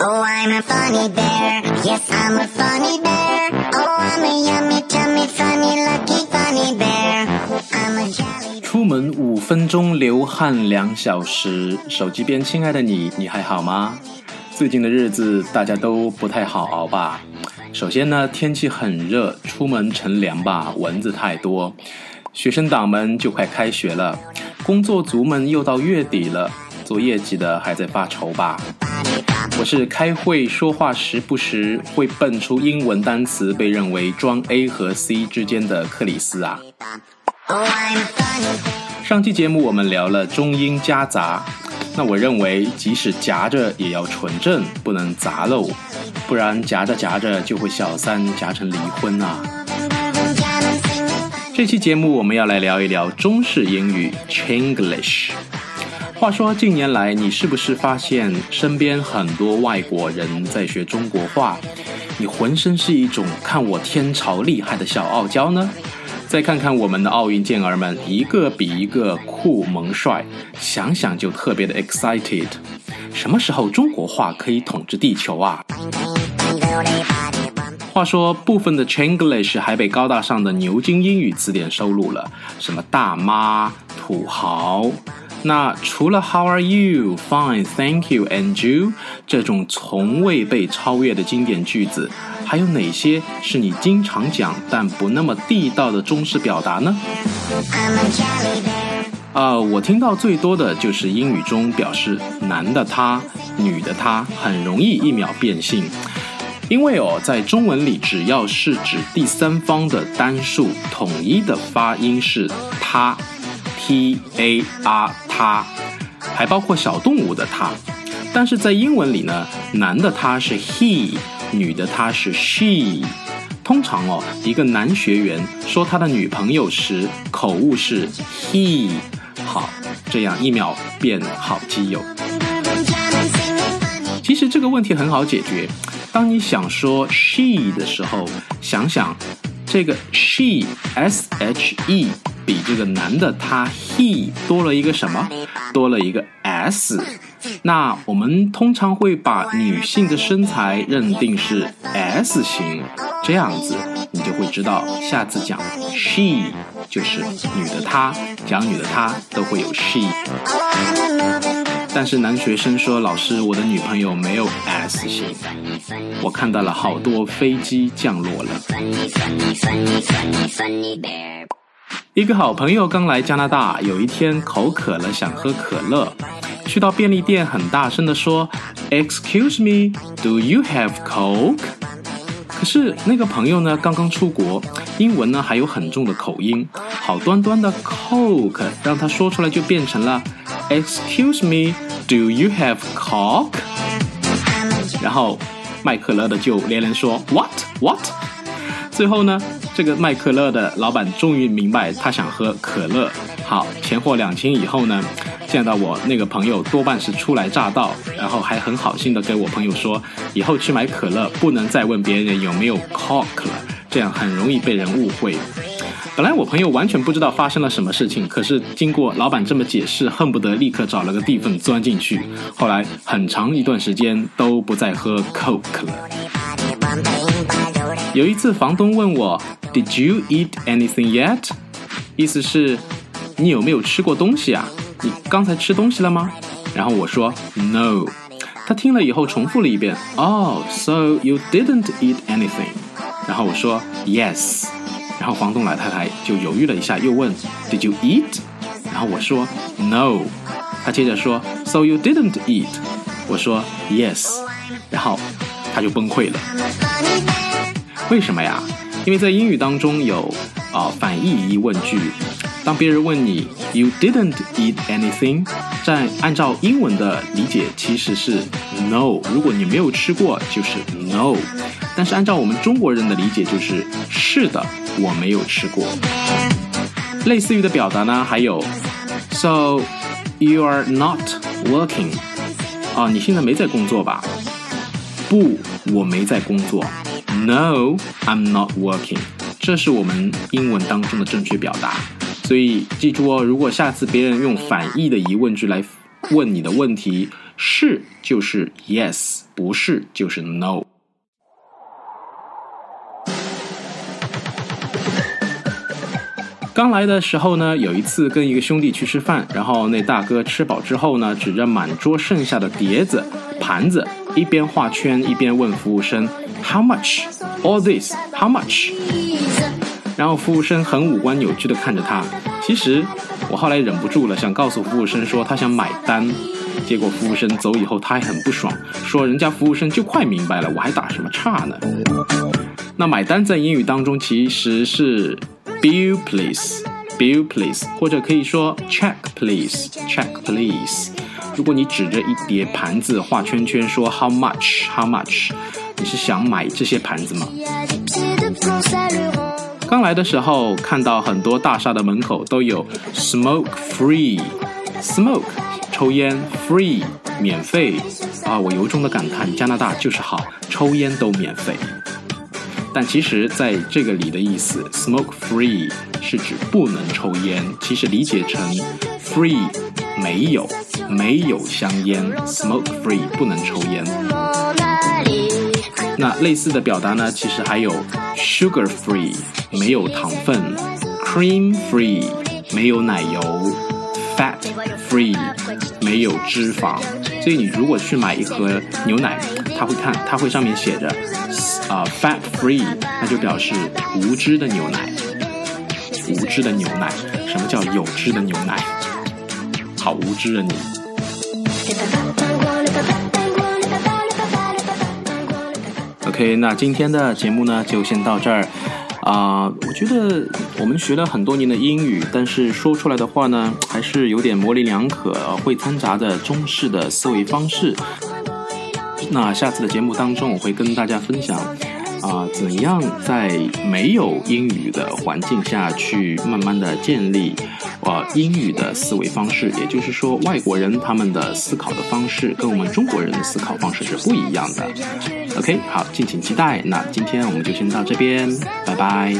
Oh, I'm a funny bear. Yes, I'm a funny bear. Oh, I'm a yummy, tummy, funny, lucky funny bear. I'm a jolly. 出门五分钟流汗两小时，手机边亲爱的你，你还好吗？最近的日子大家都不太好熬吧？首先呢，天气很热，出门乘凉吧，蚊子太多。学生党们就快开学了，工作族们又到月底了，做业绩的还在发愁吧？我是开会说话时不时会蹦出英文单词，被认为装 A 和 C 之间的克里斯啊。上期节目我们聊了中英夹杂，那我认为即使夹着也要纯正，不能杂漏，不然夹着夹着就会小三夹成离婚啊。这期节目我们要来聊一聊中式英语 Chinglish。话说近年来，你是不是发现身边很多外国人在学中国话？你浑身是一种看我天朝厉害的小傲娇呢？再看看我们的奥运健儿们，一个比一个酷萌帅，想想就特别的 excited。什么时候中国话可以统治地球啊？话说，部分的 Chinglish 还被高大上的牛津英语词典收录了，什么大妈、土豪。那除了 How are you? Fine, thank you. And you? 这种从未被超越的经典句子，还有哪些是你经常讲但不那么地道的中式表达呢？I'm a jolly bear. 呃，我听到最多的就是英语中表示男的他、女的她很容易一秒变性，因为哦，在中文里只要是指第三方的单数，统一的发音是他，t a r 他，还包括小动物的它。但是在英文里呢，男的他是 he，女的她是 she。通常哦，一个男学员说他的女朋友时，口误是 he。好，这样一秒变好基友。其实这个问题很好解决。当你想说 she 的时候，想想这个 she s h e 比这个男的他 he 多了一个什么？多了一个 s。那我们通常会把女性的身材认定是 S 型，这样子你就会知道，下次讲 she 就是女的她，讲女的她都会有 she。但是男学生说：“老师，我的女朋友没有 S 型。”我看到了好多飞机降落了。一个好朋友刚来加拿大，有一天口渴了，想喝可乐，去到便利店，很大声地说：“Excuse me, do you have Coke？” 可是那个朋友呢，刚刚出国，英文呢还有很重的口音，好端端的 Coke 让他说出来就变成了 “Excuse me, do you have cock？” 然后卖可乐的就连连说 “What? What？” 最后呢，这个卖可乐的老板终于明白他想喝可乐。好，钱货两清以后呢，见到我那个朋友多半是初来乍到，然后还很好心的跟我朋友说，以后去买可乐不能再问别人有没有 cock 了，这样很容易被人误会。本来我朋友完全不知道发生了什么事情，可是经过老板这么解释，恨不得立刻找了个地缝钻进去。后来很长一段时间都不再喝 Coke 了。有一次，房东问我：“Did you eat anything yet？” 意思是，你有没有吃过东西啊？你刚才吃东西了吗？然后我说：“No。”他听了以后重复了一遍：“Oh, so you didn't eat anything？” 然后我说：“Yes。”然后房东老太太就犹豫了一下，又问：“Did you eat？” 然后我说：“No。”他接着说：“So you didn't eat？” 我说：“Yes。”然后他就崩溃了。为什么呀？因为在英语当中有啊、反义疑问句，当别人问你 “You didn't eat anything”，在按照英文的理解其实是 “no”。如果你没有吃过，就是 “no”。但是按照我们中国人的理解，就是“是的，我没有吃过”。类似于的表达呢，还有 “So you are not working”，啊，你现在没在工作吧？不，我没在工作。No, I'm not working。这是我们英文当中的正确表达。所以记住哦，如果下次别人用反义的疑问句来问你的问题，是就是 yes，不是就是 no。刚来的时候呢，有一次跟一个兄弟去吃饭，然后那大哥吃饱之后呢，指着满桌剩下的碟子、盘子，一边画圈一边问服务生：“How much? All this? How much?” 然后服务生很五官扭曲的看着他。其实我后来忍不住了，想告诉服务生说他想买单，结果服务生走以后，他还很不爽，说人家服务生就快明白了，我还打什么岔呢？那买单在英语当中其实是。Bill please, bill please，或者可以说 check please, check please。如果你指着一叠盘子画圈圈说 How much, how much？你是想买这些盘子吗？刚来的时候看到很多大厦的门口都有 smoke free，smoke 抽烟 free 免费啊！我由衷的感叹加拿大就是好，抽烟都免费。但其实，在这个里的意思，smoke free 是指不能抽烟。其实理解成 free 没有没有香烟，smoke free 不能抽烟。那类似的表达呢，其实还有 sugar free 没有糖分，cream free 没有奶油，fat free 没有脂肪。所以你如果去买一盒牛奶，他会看，他会上面写着。啊，fat free，那就表示无脂的牛奶。无脂的牛奶，什么叫有脂的牛奶？好无知啊你！OK，那今天的节目呢，就先到这儿。啊，我觉得我们学了很多年的英语，但是说出来的话呢，还是有点模棱两可，会掺杂着中式的思维方式。那下次的节目当中，我会跟大家分享，啊怎样在没有英语的环境下去慢慢的建立啊英语的思维方式也就是说外国人他们的思考的方式跟我们中国人的思考方式是不一样的。Ok 好敬请期待那今天我们就先到这边拜拜。